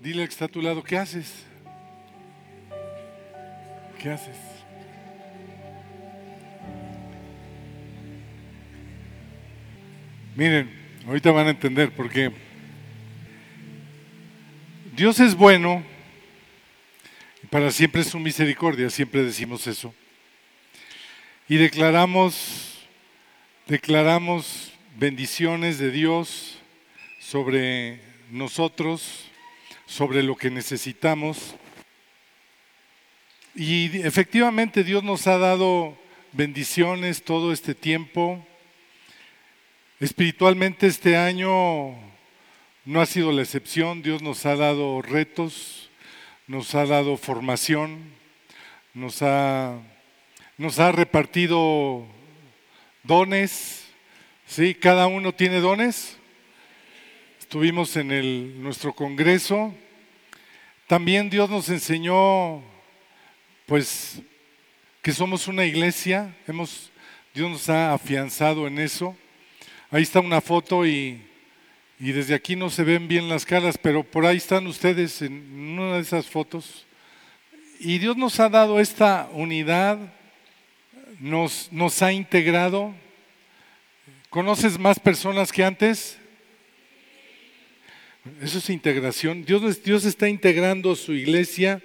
Dile que está a tu lado, ¿qué haces? ¿Qué haces? Miren, ahorita van a entender por qué. Dios es bueno y para siempre es su misericordia, siempre decimos eso. Y declaramos, declaramos bendiciones de Dios sobre nosotros, sobre lo que necesitamos. Y efectivamente Dios nos ha dado bendiciones todo este tiempo. Espiritualmente este año no ha sido la excepción. Dios nos ha dado retos, nos ha dado formación, nos ha, nos ha repartido dones. ¿Sí? ¿Cada uno tiene dones? Estuvimos en el, nuestro congreso. También Dios nos enseñó, pues, que somos una iglesia. Dios nos ha afianzado en eso. Ahí está una foto y, y desde aquí no se ven bien las caras, pero por ahí están ustedes en una de esas fotos. Y Dios nos ha dado esta unidad, nos, nos ha integrado. ¿Conoces más personas que antes? Eso es integración. Dios, Dios está integrando su iglesia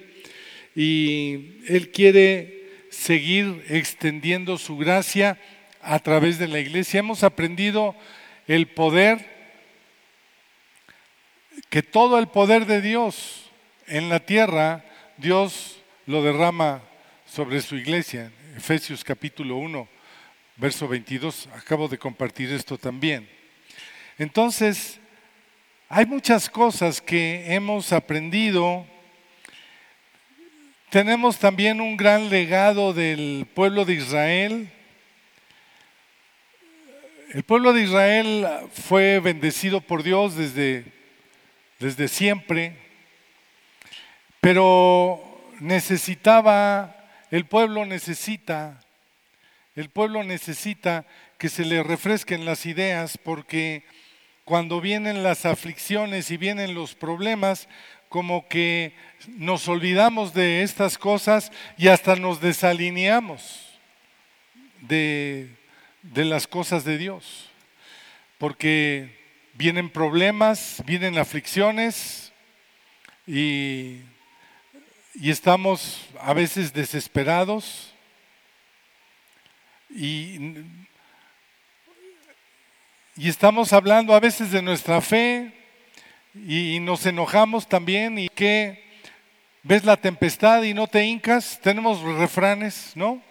y Él quiere seguir extendiendo su gracia a través de la iglesia. Hemos aprendido el poder, que todo el poder de Dios en la tierra, Dios lo derrama sobre su iglesia. Efesios capítulo 1, verso 22. Acabo de compartir esto también. Entonces, hay muchas cosas que hemos aprendido. Tenemos también un gran legado del pueblo de Israel. El pueblo de Israel fue bendecido por Dios desde, desde siempre, pero necesitaba, el pueblo necesita, el pueblo necesita que se le refresquen las ideas porque cuando vienen las aflicciones y vienen los problemas, como que nos olvidamos de estas cosas y hasta nos desalineamos de, de las cosas de Dios. Porque vienen problemas, vienen aflicciones y, y estamos a veces desesperados y y estamos hablando a veces de nuestra fe y nos enojamos también y que ves la tempestad y no te hincas. Tenemos refranes, ¿no?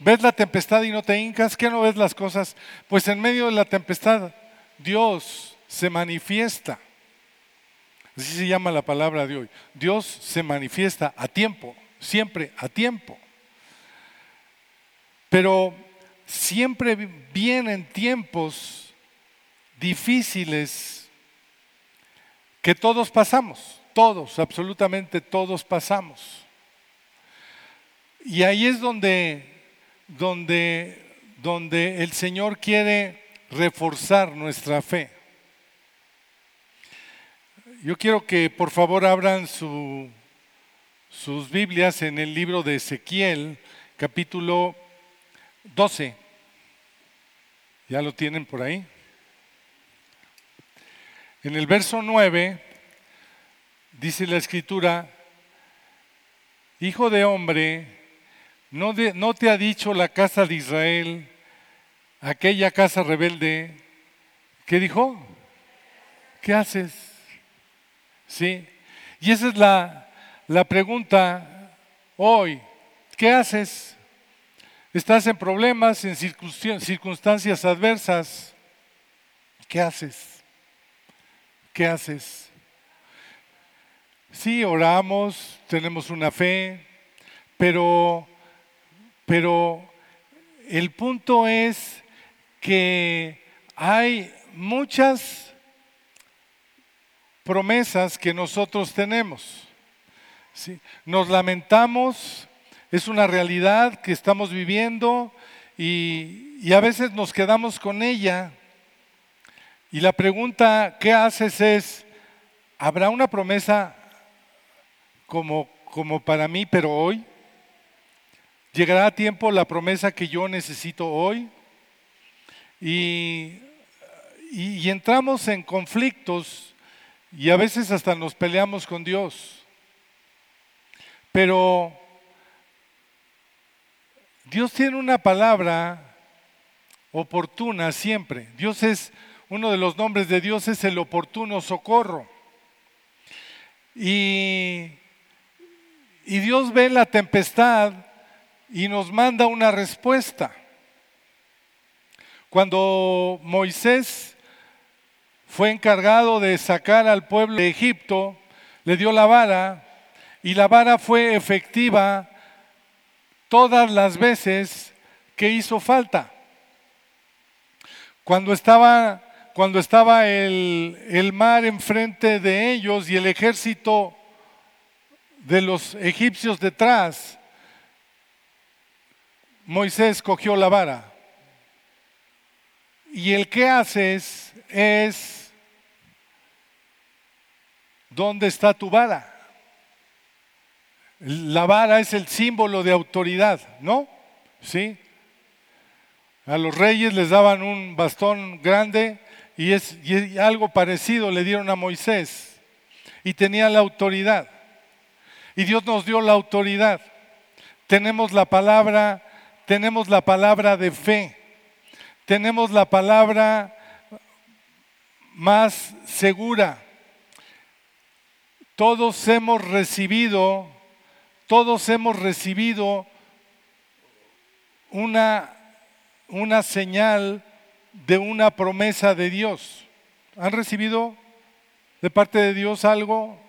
¿Ves la tempestad y no te hincas? ¿Qué no ves las cosas? Pues en medio de la tempestad Dios se manifiesta. Así se llama la palabra de hoy. Dios se manifiesta a tiempo, siempre a tiempo. Pero siempre vienen tiempos difíciles que todos pasamos, todos, absolutamente todos pasamos. Y ahí es donde, donde, donde el Señor quiere reforzar nuestra fe. Yo quiero que por favor abran su, sus Biblias en el libro de Ezequiel, capítulo 12. ¿Ya lo tienen por ahí? En el verso 9 dice la escritura, Hijo de hombre, ¿no, ¿no, te ha dicho la casa de Israel, aquella casa rebelde, ¿qué dijo? ¿Qué haces? Sí. Y esa es la, la pregunta hoy. ¿Qué haces? Estás en problemas, en circunstancias adversas. ¿Qué haces? ¿Qué haces? Sí, oramos, tenemos una fe, pero, pero el punto es que hay muchas promesas que nosotros tenemos. ¿sí? Nos lamentamos es una realidad que estamos viviendo y, a veces nos quedamos con ella. Y la pregunta, ¿qué haces? es, ¿habrá una promesa como, como para mí, pero hoy? ¿Llegará a tiempo la promesa que yo necesito hoy? Y, y, entramos en conflictos y a veces hasta nos peleamos con Dios. Pero Dios tiene una palabra oportuna siempre. Dios es, uno de los nombres de Dios es el oportuno socorro. Y, y Dios ve la tempestad y nos manda una respuesta. Cuando Moisés fue encargado de sacar al pueblo de Egipto, le dio la vara y la vara fue efectiva todas las veces que hizo falta. Cuando estaba, cuando estaba el, el mar enfrente de ellos y el ejército de los egipcios detrás, Moisés cogió la vara. Y el que haces es, ¿dónde está tu vara? La vara es el símbolo de autoridad, ¿no? ¿Sí? A los reyes les daban un bastón grande y, es, algo parecido le dieron a Moisés. Y tenía la autoridad. Y Dios nos dio la autoridad. Tenemos la palabra, tenemos la palabra de fe. Tenemos la palabra más segura. Todos hemos recibido, todos hemos recibido una una señal de una promesa de Dios. ¿Han recibido de parte de Dios algo?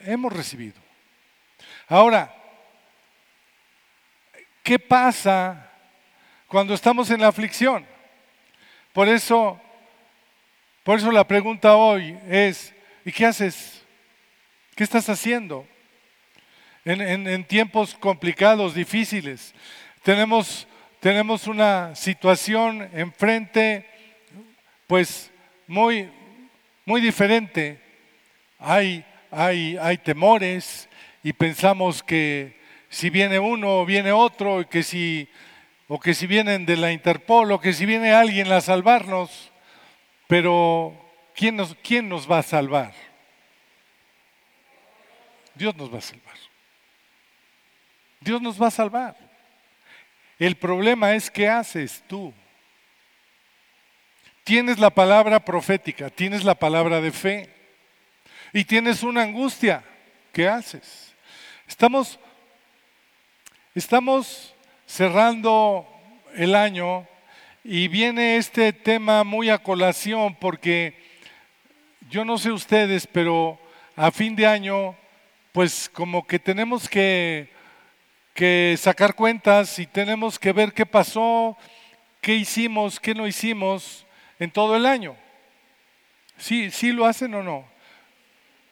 Hemos recibido. Ahora, ¿qué pasa cuando estamos en la aflicción? Por eso, por eso la pregunta hoy es, ¿y qué haces? ¿Qué estás haciendo? En, tiempos complicados, difíciles. Tenemos tenemos una situación enfrente, pues muy, muy diferente. Hay, hay, hay temores y pensamos que si viene uno o viene otro, que si, o que si vienen de la Interpol, o que si viene alguien a salvarnos, pero ¿quién nos, quién nos va a salvar? Dios nos va a salvar. Dios nos va a salvar. El problema es qué haces tú. Tienes la palabra profética, tienes la palabra de fe y tienes una angustia. ¿Qué haces? Estamos, estamos cerrando el año y viene este tema muy a colación porque yo no sé ustedes, pero a fin de año, pues como que tenemos que que sacar cuentas y tenemos que ver qué pasó, qué hicimos, qué no hicimos en todo el año. ¿Sí, sí lo hacen o no?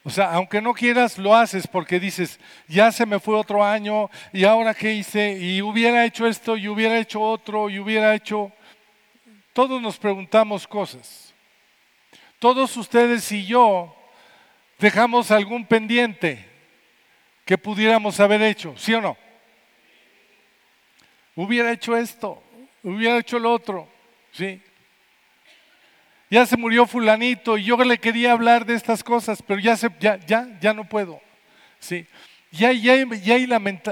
O sea, aunque no quieras, lo haces porque dices, ya se me fue otro año y ahora qué hice y hubiera hecho esto y hubiera hecho otro y hubiera hecho... Todos nos preguntamos cosas. Todos ustedes y yo dejamos algún pendiente que pudiéramos haber hecho, ¿sí o no? Hubiera hecho esto, hubiera hecho lo otro, ¿sí? Ya se murió fulanito y yo le quería hablar de estas cosas, pero ya, se, ya, ya, ya no puedo, ¿sí? Ya, ya, ya hay,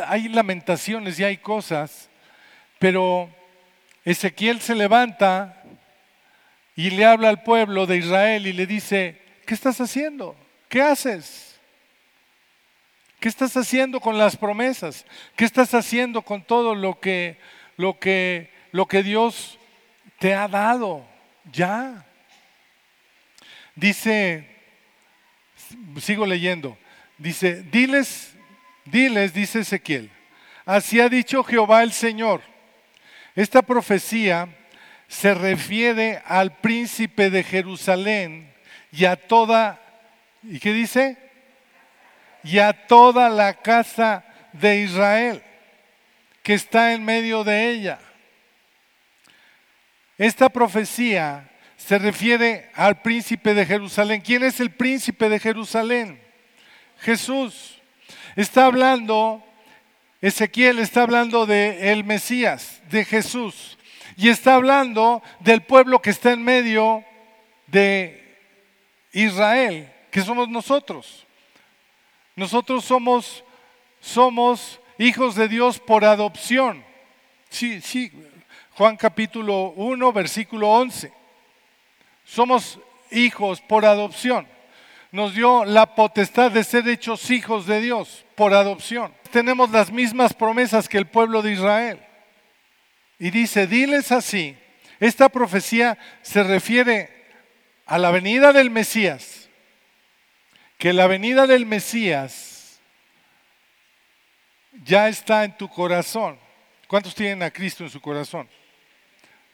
hay lamentaciones, ya hay cosas, pero Ezequiel se levanta y le habla al pueblo de Israel y le dice, ¿qué estás haciendo? ¿Qué haces? ¿Qué estás haciendo con las promesas? ¿Qué estás haciendo con todo lo que, lo que, lo que Dios te ha dado? Ya. Dice, sigo leyendo, dice, diles, diles, dice Ezequiel, así ha dicho Jehová el Señor. Esta profecía se refiere al príncipe de Jerusalén y a toda, ¿y qué dice? Y a toda la casa de Israel que está en medio de ella. Esta profecía se refiere al príncipe de Jerusalén. ¿Quién es el príncipe de Jerusalén? Jesús. Está hablando, Ezequiel está hablando de el Mesías, de Jesús. Y está hablando del pueblo que está en medio de Israel, que somos nosotros. Nosotros somos, somos hijos de Dios por adopción. Sí, sí, Juan capítulo 1, versículo 11. Somos hijos por adopción. Nos dio la potestad de ser hechos hijos de Dios por adopción. Tenemos las mismas promesas que el pueblo de Israel. Y dice, diles así, esta profecía se refiere a la venida del Mesías, que la venida del Mesías ya está en tu corazón. ¿Cuántos tienen a Cristo en su corazón?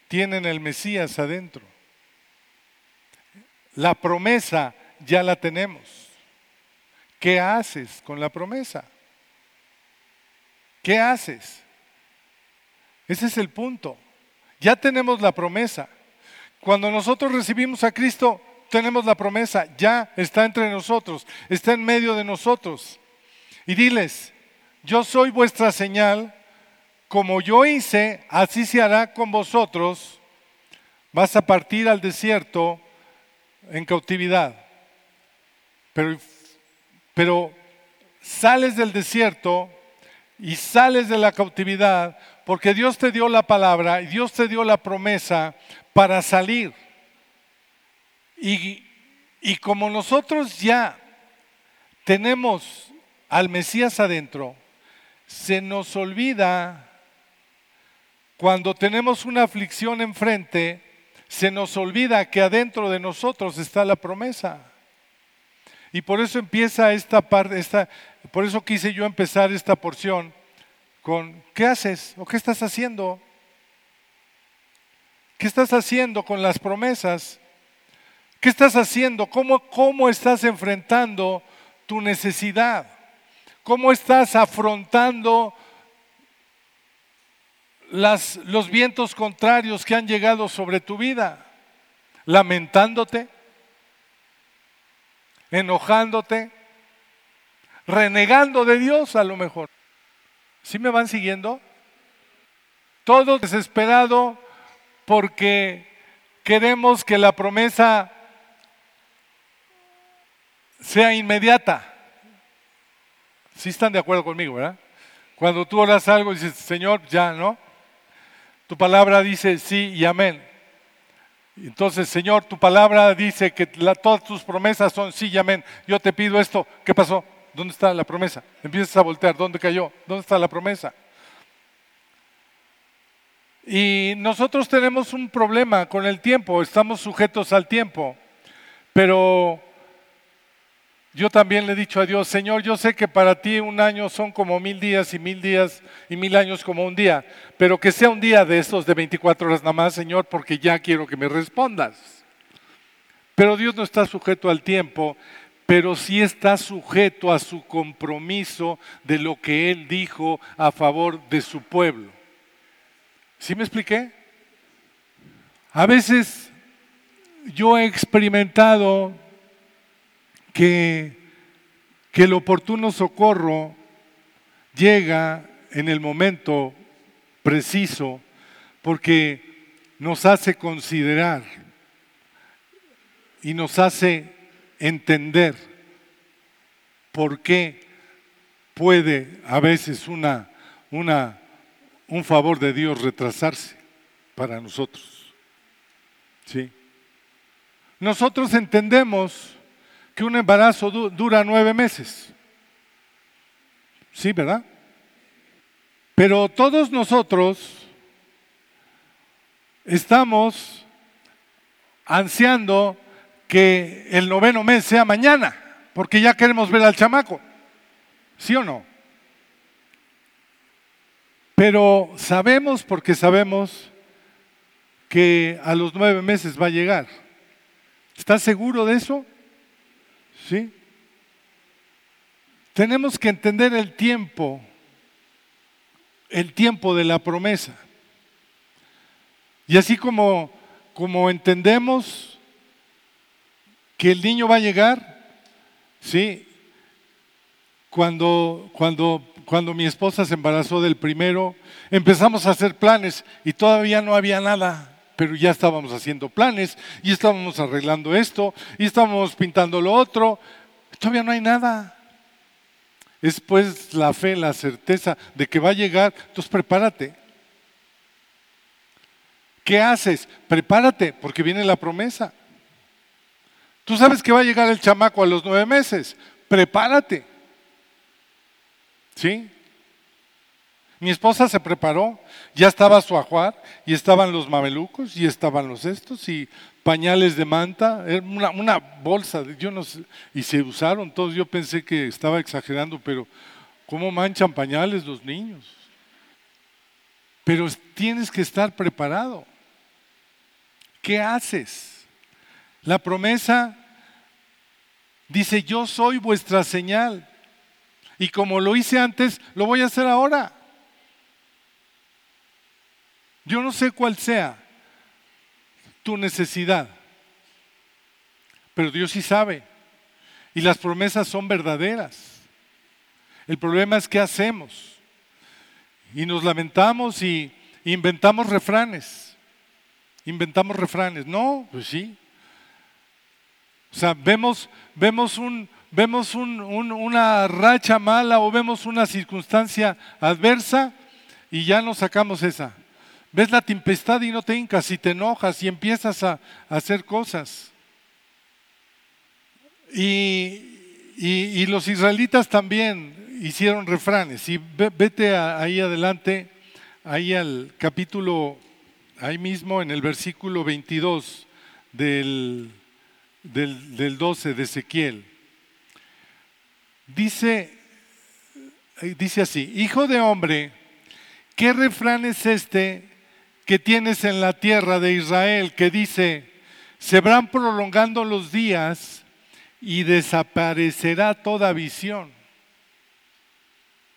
Tienen el Mesías adentro. La promesa ya la tenemos. ¿Qué haces con la promesa? ¿Qué haces? Ese es el punto. Ya tenemos la promesa. Cuando nosotros recibimos a Cristo, tenemos la promesa, ya está entre nosotros, está en medio de nosotros. Y diles, yo soy vuestra señal, como yo hice, así se hará con vosotros. Vas a partir al desierto en cautividad. Pero, pero sales del desierto y sales de la cautividad porque Dios te dio la palabra y Dios te dio la promesa para salir. Y, y como nosotros ya tenemos al Mesías adentro, se nos olvida cuando tenemos una aflicción enfrente, se nos olvida que adentro de nosotros está la promesa. Y por eso empieza esta parte, esta, por eso quise yo empezar esta porción con ¿qué haces o qué estás haciendo? ¿Qué estás haciendo con las promesas? ¿Qué estás haciendo? ¿Cómo, cómo estás enfrentando tu necesidad? ¿Cómo estás afrontando las, los vientos contrarios que han llegado sobre tu vida, lamentándote, enojándote, renegando de Dios a lo mejor. ¿Sí me van siguiendo? Todo desesperado porque queremos que la promesa sea inmediata. ¿Sí están de acuerdo conmigo, verdad? Cuando tú oras algo y dices, Señor, ya, ¿no? Tu palabra dice sí y amén. Entonces, Señor, tu palabra dice que todas tus promesas son sí y amén. Yo te pido esto. ¿Qué pasó? ¿Dónde está la promesa? Empiezas a voltear. ¿Dónde cayó? ¿Dónde está la promesa? Y nosotros tenemos un problema con el tiempo. Estamos sujetos al tiempo. Pero yo también le he dicho a Dios, Señor, yo sé que para ti un año son como mil días y mil días y mil años como un día, pero que sea un día de estos de 24 horas nada más, Señor, porque ya quiero que me respondas. Pero Dios no está sujeto al tiempo, pero sí está sujeto a su compromiso de lo que Él dijo a favor de su pueblo. ¿Sí me expliqué? A veces yo he experimentado que, el oportuno socorro llega en el momento preciso porque nos hace considerar y nos hace entender por qué puede a veces una, una, un favor de Dios retrasarse para nosotros. ¿Sí? Nosotros entendemos que un embarazo dura nueve meses. Sí, ¿verdad? Pero todos nosotros estamos ansiando que el noveno mes sea mañana, porque ya queremos ver al chamaco. ¿Sí o no? Pero sabemos, porque sabemos que a los nueve meses va a llegar. ¿Estás seguro de eso? ¿Sí? Tenemos que entender el tiempo, el tiempo de la promesa. Y así como como entendemos que el niño va a llegar, ¿sí? Cuando, cuando, cuando mi esposa se embarazó del primero, empezamos a hacer planes y todavía no había nada pero ya estábamos haciendo planes y estábamos arreglando esto y estábamos pintando lo otro. Todavía no hay nada. Es pues la fe, la certeza de que va a llegar. Entonces prepárate. ¿Qué haces? Prepárate, porque viene la promesa. Tú sabes que va a llegar el chamaco a los nueve meses. Prepárate. ¿Sí? Mi esposa se preparó, ya estaba su ajuar, y estaban los mamelucos, y estaban los estos, y pañales de manta, una, una bolsa, yo no sé, y se usaron todos. Yo pensé que estaba exagerando, pero ¿cómo manchan pañales los niños? Pero tienes que estar preparado. ¿Qué haces? La promesa dice, yo soy vuestra señal. Y como lo hice antes, lo voy a hacer ahora. Yo no sé cuál sea tu necesidad, pero Dios sí sabe. Y las promesas son verdaderas. El problema es qué hacemos. Y nos lamentamos y inventamos refranes. Inventamos refranes. No, pues sí. O sea, vemos, vemos, un, vemos una racha mala o vemos una circunstancia adversa y ya nos sacamos esa. Ves la tempestad y no te hincas y te enojas y empiezas a, hacer cosas. Y, los israelitas también hicieron refranes. Y vete ahí adelante, ahí al capítulo, ahí mismo en el versículo 22 del, del, del 12 de Ezequiel. Dice, dice así, hijo de hombre, ¿qué refrán es este que tienes en la tierra de Israel que dice, se van prolongando los días y desaparecerá toda visión.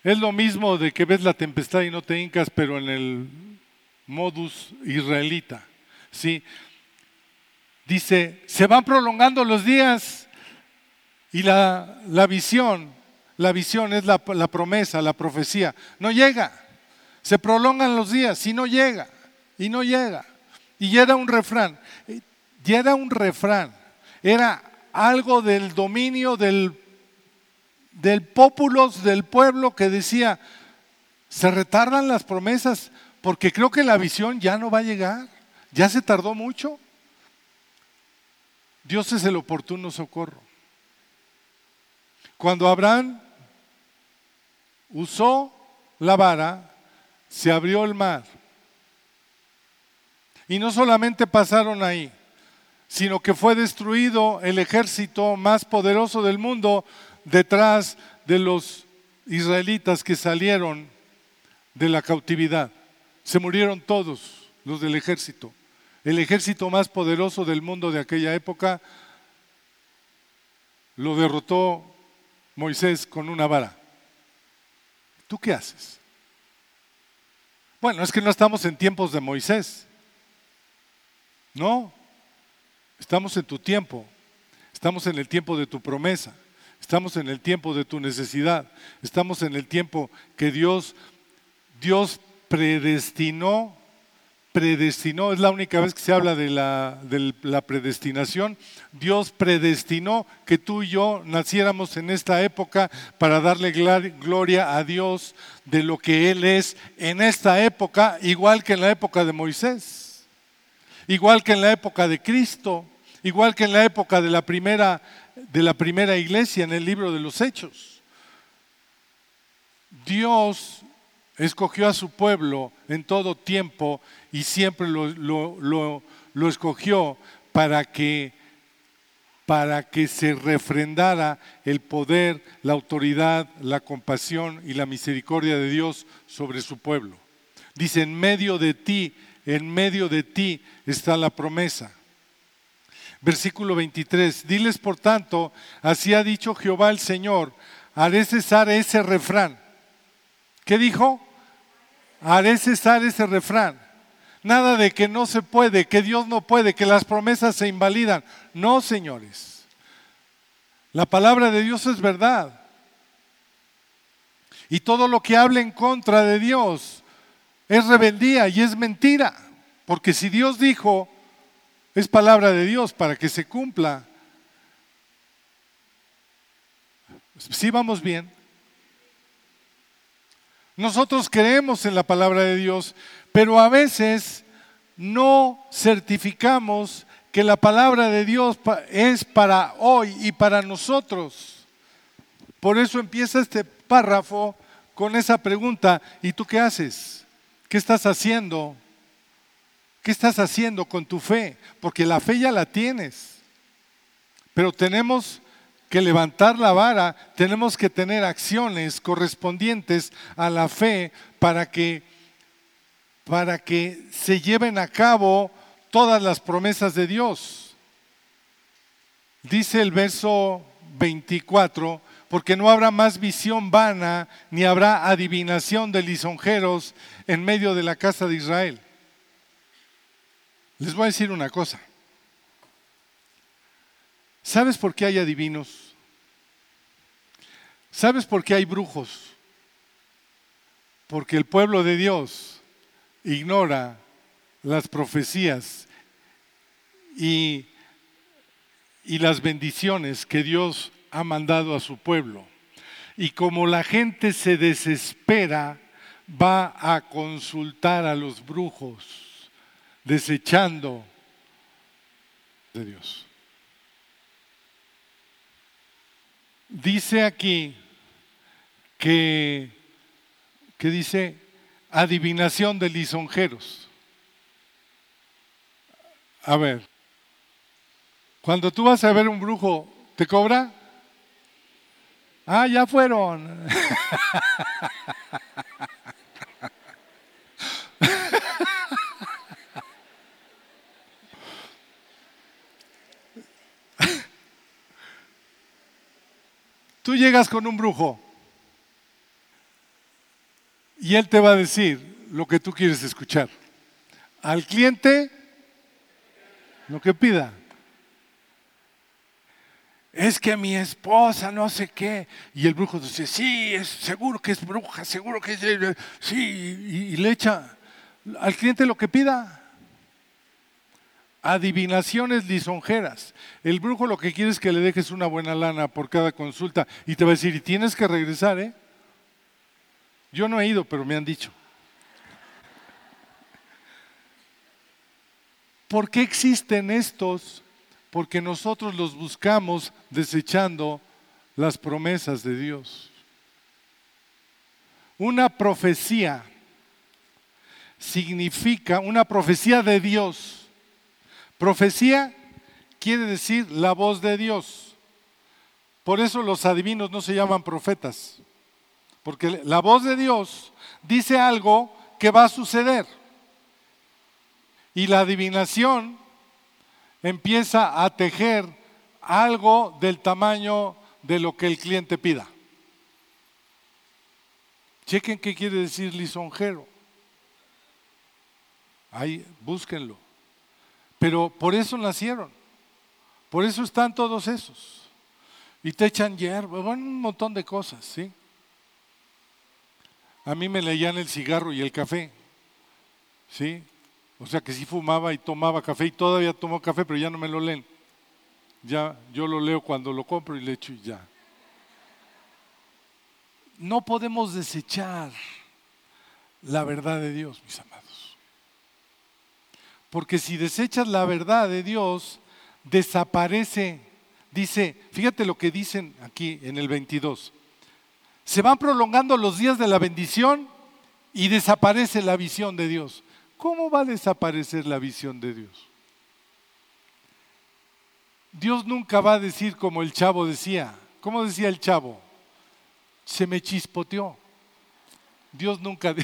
Es lo mismo de que ves la tempestad y no te hincas, pero en el modus israelita. ¿sí? Dice, se van prolongando los días y la, la visión, la visión es la, la promesa, la profecía, no llega. Se prolongan los días, si no llega y no llega. Y era un refrán, y era un refrán, era algo del dominio del, del del pueblo que decía, se retardan las promesas porque creo que la visión ya no va a llegar, ya se tardó mucho. Dios es el oportuno socorro. Cuando Abraham usó la vara, se abrió el mar y no solamente pasaron ahí, sino que fue destruido el ejército más poderoso del mundo detrás de los israelitas que salieron de la cautividad. Se murieron todos los del ejército. El ejército más poderoso del mundo de aquella época lo derrotó Moisés con una vara. ¿Tú qué haces? Bueno, es que no estamos en tiempos de Moisés. No, estamos en tu tiempo, estamos en el tiempo de tu promesa, estamos en el tiempo de tu necesidad, estamos en el tiempo que Dios, Dios predestinó, predestinó, es la única vez que se habla de la, de la predestinación, Dios predestinó que tú y yo naciéramos en esta época para darle gloria a Dios de lo que Él es en esta época, igual que en la época de Moisés igual que en la época de Cristo, igual que en la época de la primera, de la primera iglesia en el libro de los Hechos. Dios escogió a su pueblo en todo tiempo y siempre lo, lo escogió para que, para que se refrendara el poder, la autoridad, la compasión y la misericordia de Dios sobre su pueblo. Dice, en medio de ti en medio de ti está la promesa. Versículo 23, diles por tanto, así ha dicho Jehová el Señor, haré cesar ese refrán. ¿Qué dijo? Haré cesar ese refrán. Nada de que no se puede, que Dios no puede, que las promesas se invalidan. No, señores. La palabra de Dios es verdad. Y todo lo que hable en contra de Dios es rebeldía y es mentira. Porque si Dios dijo, es palabra de Dios para que se cumpla. ¿Sí vamos bien? Nosotros creemos en la palabra de Dios, pero a veces no certificamos que la palabra de Dios es para hoy y para nosotros. Por eso empieza este párrafo con esa pregunta, ¿y tú qué haces? ¿Qué estás haciendo? ¿Qué estás haciendo con tu fe? Porque la fe ya la tienes. Pero tenemos que levantar la vara, tenemos que tener acciones correspondientes a la fe para que para que se lleven a cabo todas las promesas de Dios. Dice el verso 24, porque no habrá más visión vana, ni habrá adivinación de lisonjeros en medio de la casa de Israel. Les voy a decir una cosa. ¿Sabes por qué hay adivinos? ¿Sabes por qué hay brujos? Porque el pueblo de Dios ignora las profecías y, y las bendiciones que Dios ha mandado a su pueblo. Y como la gente se desespera, va a consultar a los brujos, desechando de Dios. Dice aquí que, que dice adivinación de lisonjeros. A ver, cuando tú vas a ver un brujo, ¿te cobra? Ah, ya fueron. Tú llegas con un brujo y él te va a decir lo que tú quieres escuchar. Al cliente, lo que pida es que mi esposa no sé qué. Y el brujo dice, sí, seguro que es bruja, seguro que es... Sí, y, le echa al cliente lo que pida. Adivinaciones lisonjeras. El brujo lo que quiere es que le dejes una buena lana por cada consulta y te va a decir, y tienes que regresar, ¿eh? Yo no he ido, pero me han dicho. ¿Por qué existen estos porque nosotros los buscamos desechando las promesas de Dios. Una profecía significa una profecía de Dios. Profecía quiere decir la voz de Dios. Por eso los adivinos no se llaman profetas, porque la voz de Dios dice algo que va a suceder. Y la adivinación empieza a tejer algo del tamaño de lo que el cliente pida. Chequen qué quiere decir lisonjero. Ahí, búsquenlo. Pero por eso nacieron. Por eso están todos esos. Y te echan hierba, bueno, un montón de cosas, ¿sí? A mí me leían el cigarro y el café, ¿sí? O sea que sí fumaba y tomaba café y todavía tomo café, pero ya no me lo leen. Ya yo lo leo cuando lo compro y le echo y ya. No podemos desechar la verdad de Dios, mis amados. Porque si desechas la verdad de Dios, desaparece. Dice, fíjate lo que dicen aquí en el 22. Se van prolongando los días de la bendición y desaparece la visión de Dios. ¿cómo va a desaparecer la visión de Dios? Dios nunca va a decir como el chavo decía. ¿Cómo decía el chavo? Se me chispoteó. Dios nunca,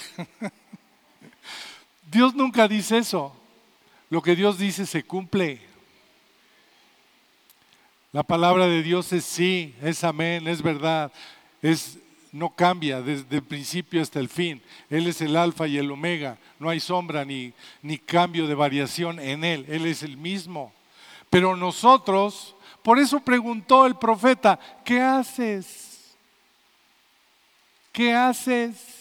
Dios nunca dice eso. Lo que Dios dice se cumple. La palabra de Dios es sí, es amén, es verdad. Es no cambia desde el principio hasta el fin. Él es el alfa y el omega. No hay sombra ni, ni cambio de variación en Él. Él es el mismo. Pero nosotros, por eso preguntó el profeta, ¿qué haces? ¿Qué haces?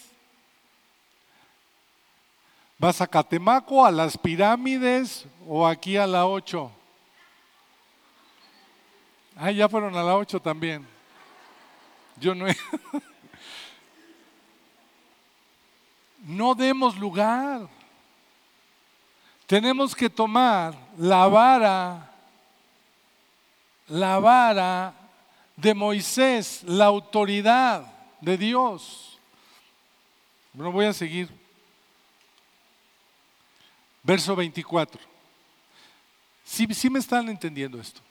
¿Vas a Catemaco, a las pirámides o aquí a la 8? Ah, ya fueron a la 8 también. Yo no he... no demos lugar. Tenemos que tomar la vara, la vara de Moisés, la autoridad de Dios. No voy a seguir. Verso 24. Si me están entendiendo esto.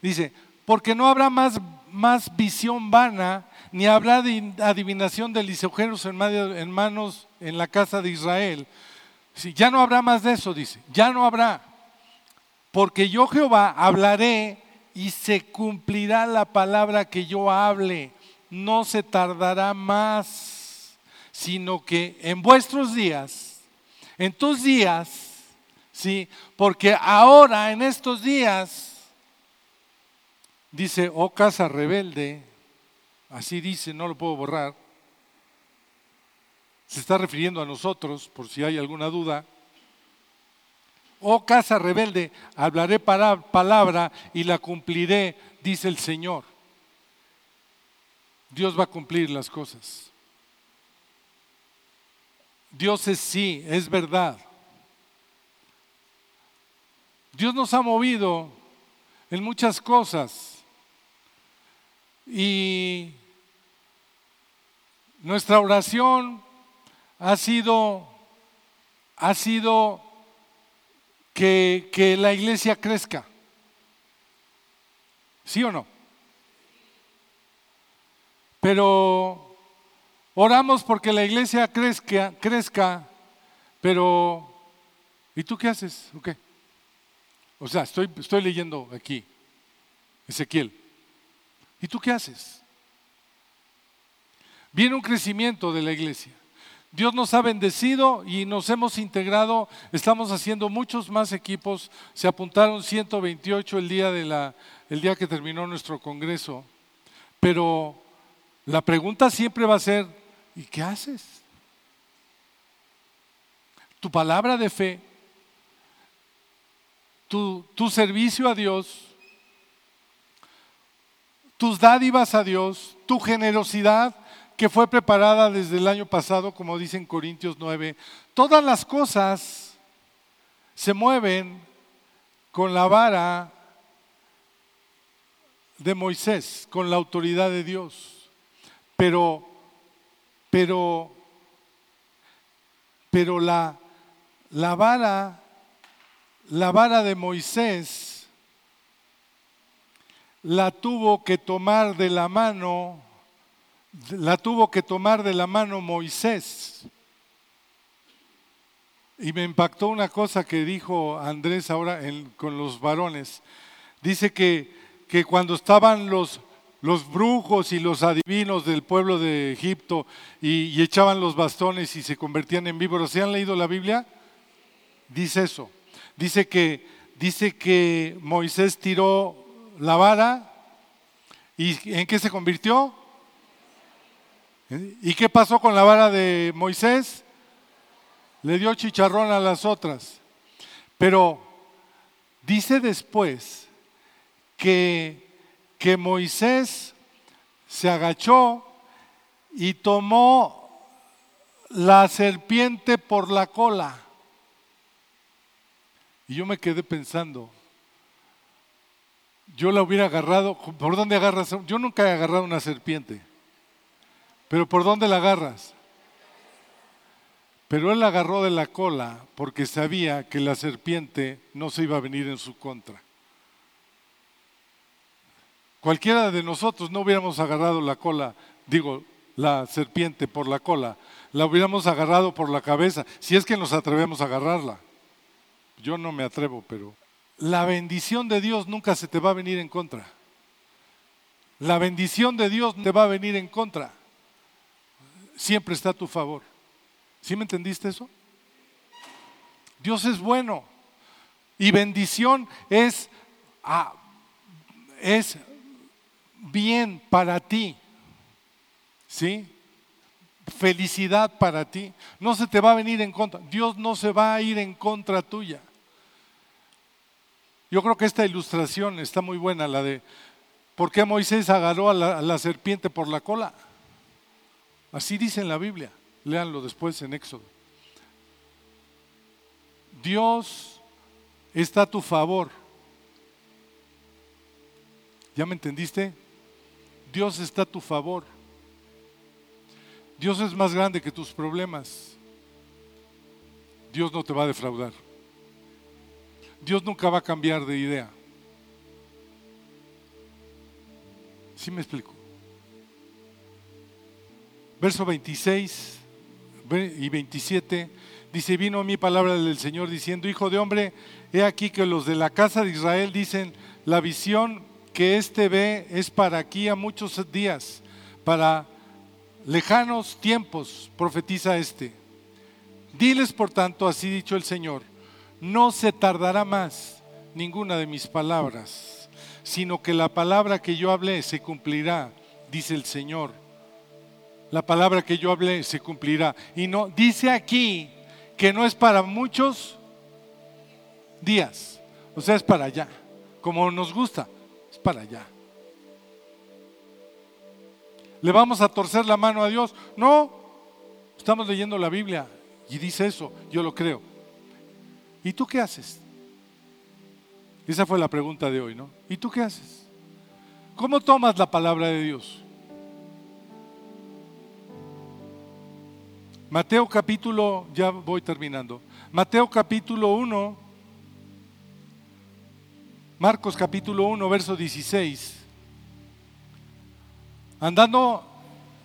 Dice, porque no habrá más, más visión vana, ni habrá de adivinación de lisojeros en, en manos en la casa de Israel. ya no habrá más de eso, dice, ya no habrá. Porque yo Jehová hablaré y se cumplirá la palabra que yo hable. No se tardará más, sino que en vuestros días, en tus días, ¿sí? Porque ahora, en estos días, Dice, oh casa rebelde, así dice, no lo puedo borrar. Se está refiriendo a nosotros, por si hay alguna duda. Oh casa rebelde, hablaré palabra y la cumpliré, dice el Señor. Dios va a cumplir las cosas. Dios es sí, es verdad. Dios nos ha movido en muchas cosas. Y nuestra oración ha sido, ha sido que, que la iglesia crezca. ¿Sí o no? Pero oramos porque la iglesia crezca, crezca, pero ¿y tú qué haces? ¿O qué? O sea, estoy, estoy leyendo aquí, Ezequiel. ¿Y tú qué haces? Viene un crecimiento de la iglesia. Dios nos ha bendecido y nos hemos integrado, estamos haciendo muchos más equipos, se apuntaron 128 el día, de la, el día que terminó nuestro congreso, pero la pregunta siempre va a ser, ¿y qué haces? Tu palabra de fe, tu, servicio a Dios, tus dádivas a Dios, tu generosidad que fue preparada desde el año pasado, como dice en Corintios 9. Todas las cosas se mueven con la vara de Moisés, con la autoridad de Dios. Pero, pero, pero la, la vara, la vara de Moisés la tuvo que tomar de la mano, la tuvo que tomar de la mano Moisés. Y me impactó una cosa que dijo Andrés ahora con los varones. Dice que, que cuando estaban los, los brujos y los adivinos del pueblo de Egipto y, echaban los bastones y se convertían en víboras. ¿Se han leído la Biblia? Dice eso. Dice que, dice que Moisés tiró la vara. ¿Y en qué se convirtió? ¿Y qué pasó con la vara de Moisés? Le dio chicharrón a las otras. Pero dice después que, que Moisés se agachó y tomó la serpiente por la cola. Y yo me quedé pensando, yo la hubiera agarrado, ¿por dónde agarras? Yo nunca he agarrado una serpiente, pero ¿por dónde la agarras? Pero él la agarró de la cola porque sabía que la serpiente no se iba a venir en su contra. Cualquiera de nosotros no hubiéramos agarrado la cola, digo, la serpiente por la cola, la hubiéramos agarrado por la cabeza, si es que nos atrevemos a agarrarla. Yo no me atrevo, pero la bendición de Dios nunca se te va a venir en contra. La bendición de Dios te va a venir en contra. siempre está a tu favor. ¿Sí me entendiste eso? Dios es bueno y bendición es, ah, es bien para ti. ¿Sí? Felicidad para ti. No se te va a venir en contra. Dios no se va a ir en contra tuya. Yo creo que esta ilustración está muy buena, la de por qué Moisés agarró a la, a la serpiente por la cola. Así dice en la Biblia. Léanlo después en Éxodo. Dios está a tu favor. ¿Ya me entendiste? Dios está a tu favor. Dios es más grande que tus problemas. Dios no te va a defraudar. Dios nunca va a cambiar de idea. ¿Sí me explico? Verso 26 y 27 dice, vino mi palabra del Señor diciendo, Hijo de hombre, he aquí que los de la casa de Israel dicen, la visión que éste ve es para aquí a muchos días, para lejanos tiempos, profetiza este. Diles, por tanto, así dicho el Señor, no se tardará más ninguna de mis palabras, sino que la palabra que yo hablé se cumplirá, dice el Señor. La palabra que yo hablé se cumplirá. Y no, dice aquí que no es para muchos días, o sea, es para allá, como nos gusta, para allá. ¿Le vamos a torcer la mano a Dios? No, estamos leyendo la Biblia y dice eso, yo lo creo. ¿Y tú qué haces? Esa fue la pregunta de hoy, ¿no? ¿Y tú qué haces? ¿Cómo tomas la palabra de Dios? Mateo capítulo, ya voy terminando. Mateo capítulo 1, Marcos capítulo 1, verso 16. Andando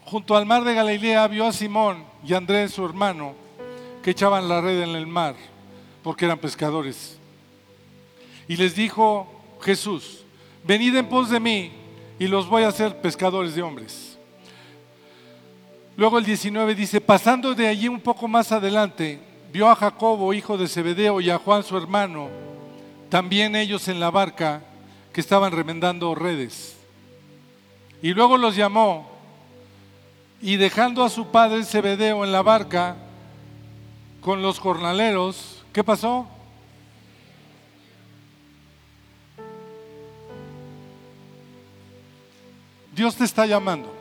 junto al mar de Galilea, vio a Simón y a Andrés, su hermano, que echaban la red en el mar, porque eran pescadores. Y les dijo Jesús, venid en pos de mí y los voy a hacer pescadores de hombres. Luego el 19 dice, pasando de allí un poco más adelante, vio a Jacobo, hijo de Zebedeo, y a Juan, su hermano, también ellos en la barca que estaban remendando redes. Y luego los llamó y dejando a su padre Zebedeo en la barca con los jornaleros, ¿qué pasó? Dios te está llamando.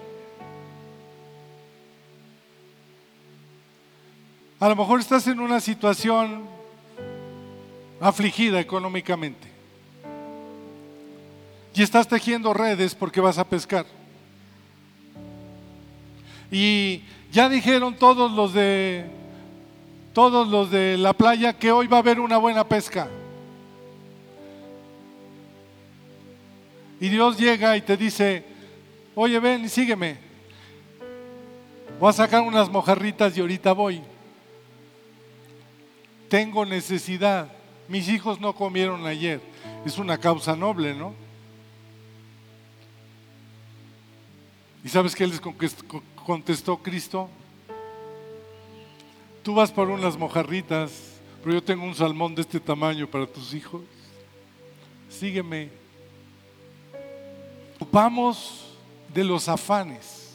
A lo mejor estás en una situación afligida económicamente y estás tejiendo redes porque vas a pescar. Y ya dijeron todos los de todos los de la playa que hoy va a haber una buena pesca. Y Dios llega y te dice, oye, ven y sígueme. Voy a sacar unas mojarritas y ahorita voy. Tengo necesidad. Mis hijos no comieron ayer. Es una causa noble, ¿no? ¿Y sabes qué les contestó Cristo? Tú vas por unas mojarritas, pero yo tengo un salmón de este tamaño para tus hijos. Sígueme. Ocupamos de los afanes.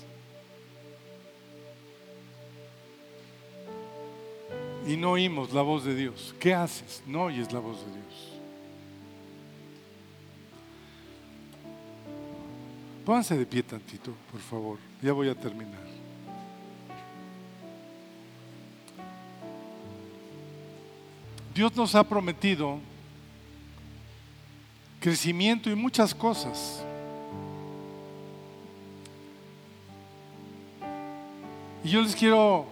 Y no oímos la voz de Dios. ¿Qué haces? No oyes la voz de Dios. Pónganse de pie tantito, por favor. Ya voy a terminar. Dios nos ha prometido crecimiento y muchas cosas. Y yo les quiero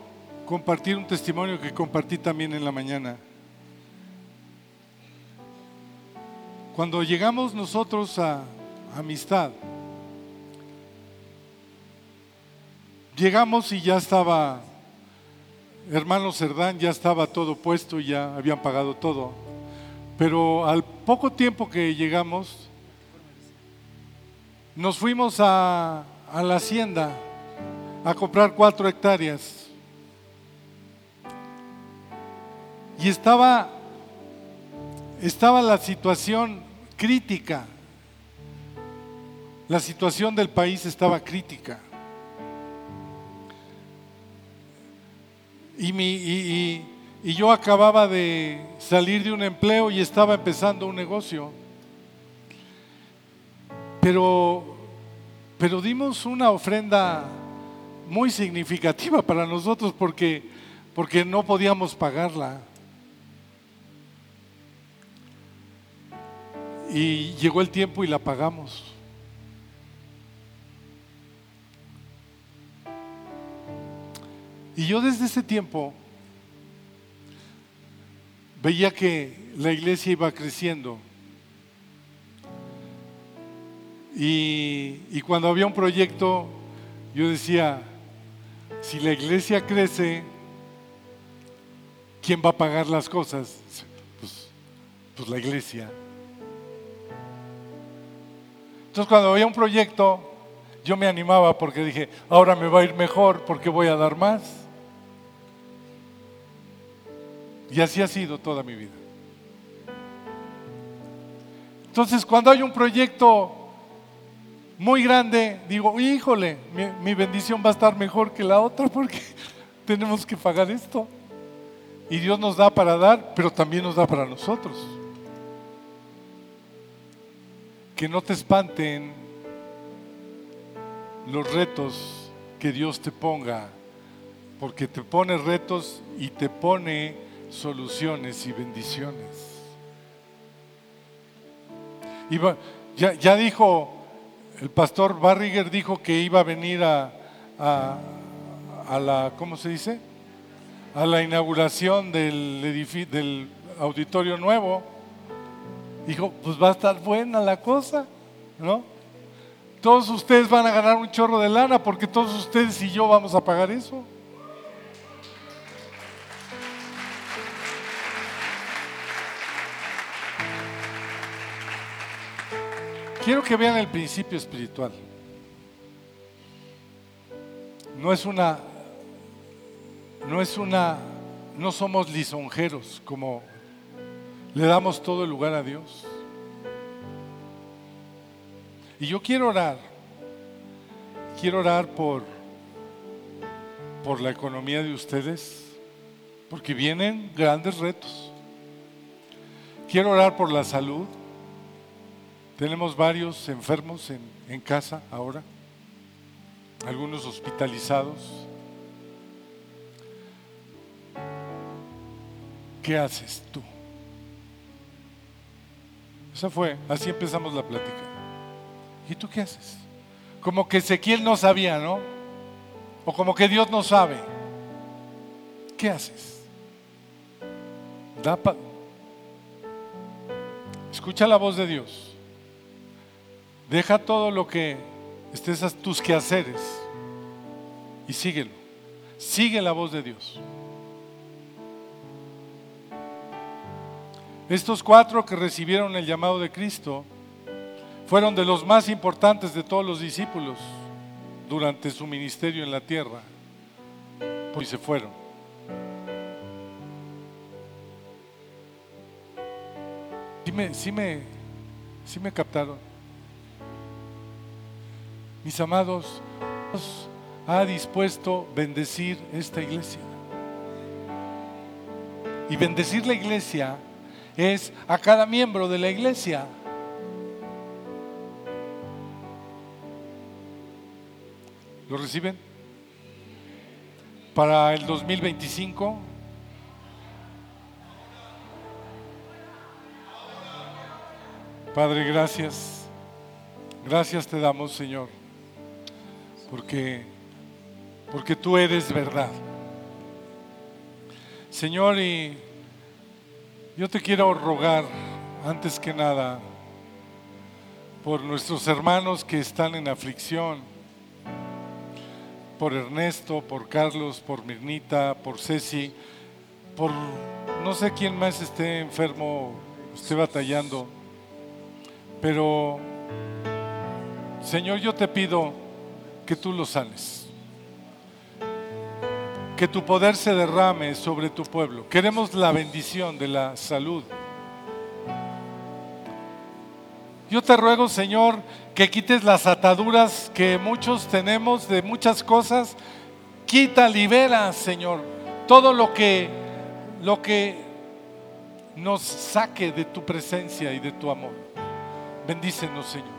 compartir un testimonio que compartí también en la mañana. Cuando llegamos nosotros a amistad, Llegamos y ya estaba, hermano Cerdán, ya estaba todo puesto, ya habían pagado todo. Pero al poco tiempo que llegamos, nos fuimos a la hacienda a comprar cuatro hectáreas. Y estaba, estaba la situación crítica. La situación del país estaba crítica. Y, yo acababa de salir de un empleo y estaba empezando un negocio. Pero, pero dimos una ofrenda muy significativa para nosotros porque, porque no podíamos pagarla. Y llegó el tiempo y la pagamos. Y yo desde ese tiempo veía que la iglesia iba creciendo. Y, cuando había un proyecto, yo decía, si la iglesia crece, ¿quién va a pagar las cosas? Pues, pues la iglesia. Entonces cuando había un proyecto, yo me animaba porque dije, ahora me va a ir mejor porque voy a dar más. Y así ha sido toda mi vida. Entonces cuando hay un proyecto muy grande, digo, híjole, mi, mi, bendición va a estar mejor que la otra porque tenemos que pagar esto. Y Dios nos da para dar, pero también nos da para nosotros que no te espanten los retos que Dios te ponga, porque te pone retos y te pone soluciones y bendiciones. ya, dijo, el pastor Barriger dijo que iba a venir a, a, a la, ¿cómo se dice? A la inauguración del, del auditorio nuevo. Dijo, pues va a estar buena la cosa, ¿no? Todos ustedes van a ganar un chorro de lana porque todos ustedes y yo vamos a pagar eso. Quiero que vean el principio espiritual. No es una, no es una, no somos lisonjeros como le damos todo el lugar a Dios. Y yo quiero orar. Quiero orar por por la economía de ustedes, porque vienen grandes retos. Quiero orar por la salud. Tenemos varios enfermos en, en casa ahora, algunos hospitalizados. ¿Qué haces tú? Esa fue, así empezamos la plática. ¿Y tú qué haces? Como que Ezequiel no sabía, ¿no? O como que Dios no sabe. ¿Qué haces? Da Escucha la voz de Dios. Deja todo lo que estés a tus quehaceres y síguelo. Sigue la voz de Dios. Estos cuatro que recibieron el llamado de Cristo fueron de los más importantes de todos los discípulos durante su ministerio en la tierra. Y se fueron. Sí me, sí me, sí me captaron. Mis amados, Dios ha dispuesto bendecir esta iglesia. Y bendecir la iglesia es a cada miembro de la iglesia. ¿Lo reciben? Para el 2025. Padre, gracias. Gracias te damos, Señor. Porque porque tú eres verdad. Señor, y yo te quiero rogar, antes que nada, por nuestros hermanos que están en aflicción, por Ernesto, por Carlos, por Mirnita, por Ceci, por no sé quién más esté enfermo, esté batallando, pero Señor, yo te pido que tú los sanes. Que tu poder se derrame sobre tu pueblo. Queremos la bendición de la salud. Yo te ruego, Señor, que quites las ataduras que muchos tenemos de muchas cosas. Quita, libera, Señor, todo lo que lo que nos saque de tu presencia y de tu amor. Bendícenos, Señor.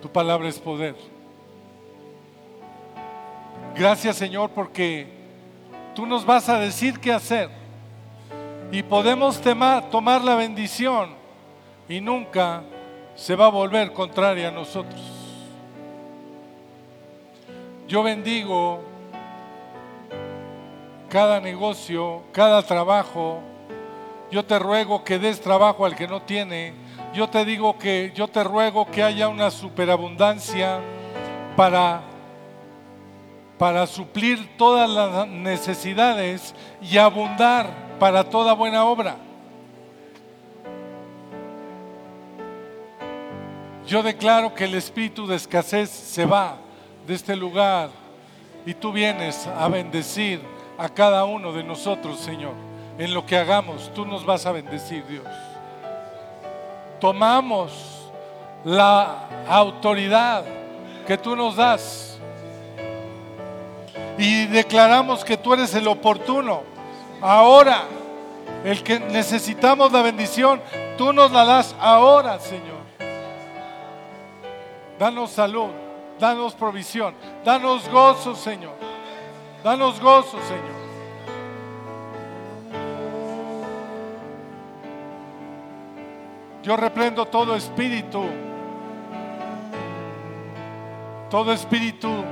Tu palabra es poder. Gracias, Señor, porque tú nos vas a decir qué hacer. Y podemos tomar la bendición y nunca se va a volver contraria a nosotros. Yo bendigo cada negocio, cada trabajo. Yo te ruego que des trabajo al que no tiene. Yo te digo que yo te ruego que haya una superabundancia para para suplir todas las necesidades y abundar para toda buena obra. Yo declaro que el espíritu de escasez se va de este lugar y tú vienes a bendecir a cada uno de nosotros, Señor. En lo que hagamos, tú nos vas a bendecir, Dios. Tomamos la autoridad que tú nos das y declaramos que tú eres el oportuno. Ahora, el que necesitamos la bendición, tú nos la das ahora, Señor. Danos salud, danos provisión, danos gozo, Señor. Danos gozo, Señor. Yo reprendo todo espíritu, todo espíritu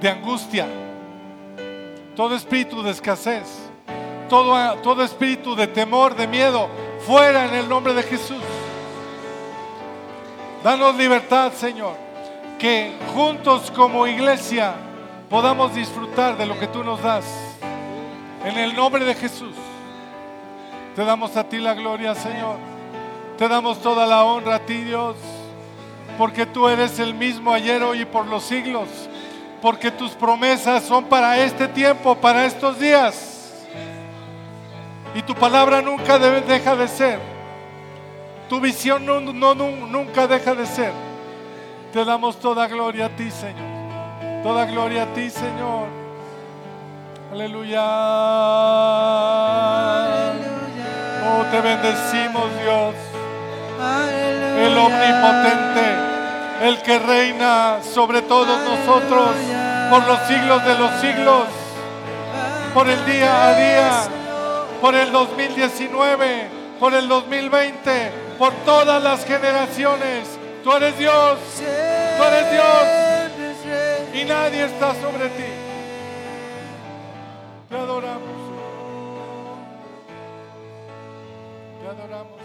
de angustia todo espíritu de escasez, todo, todo espíritu de temor, de miedo, fuera en el nombre de Jesús. Danos libertad, Señor, que juntos como iglesia podamos disfrutar de lo que tú nos das. En el nombre de Jesús. Te damos a ti la gloria, Señor. Te damos toda la honra a ti, Dios, porque tú eres el mismo ayer, hoy y por los siglos porque tus promesas son para este tiempo, para estos días. Y tu palabra nunca deja de ser. Tu visión no, nunca deja de ser. Te damos toda gloria a ti, Señor. Toda gloria a ti, Señor. Aleluya. Oh, te bendecimos, Dios. El omnipotente el que reina sobre todos nosotros por los siglos de los siglos, por el día a día, por el 2019, por el 2020, por todas las generaciones. Tú eres Dios, tú eres Dios y nadie está sobre ti. Te adoramos. Te adoramos.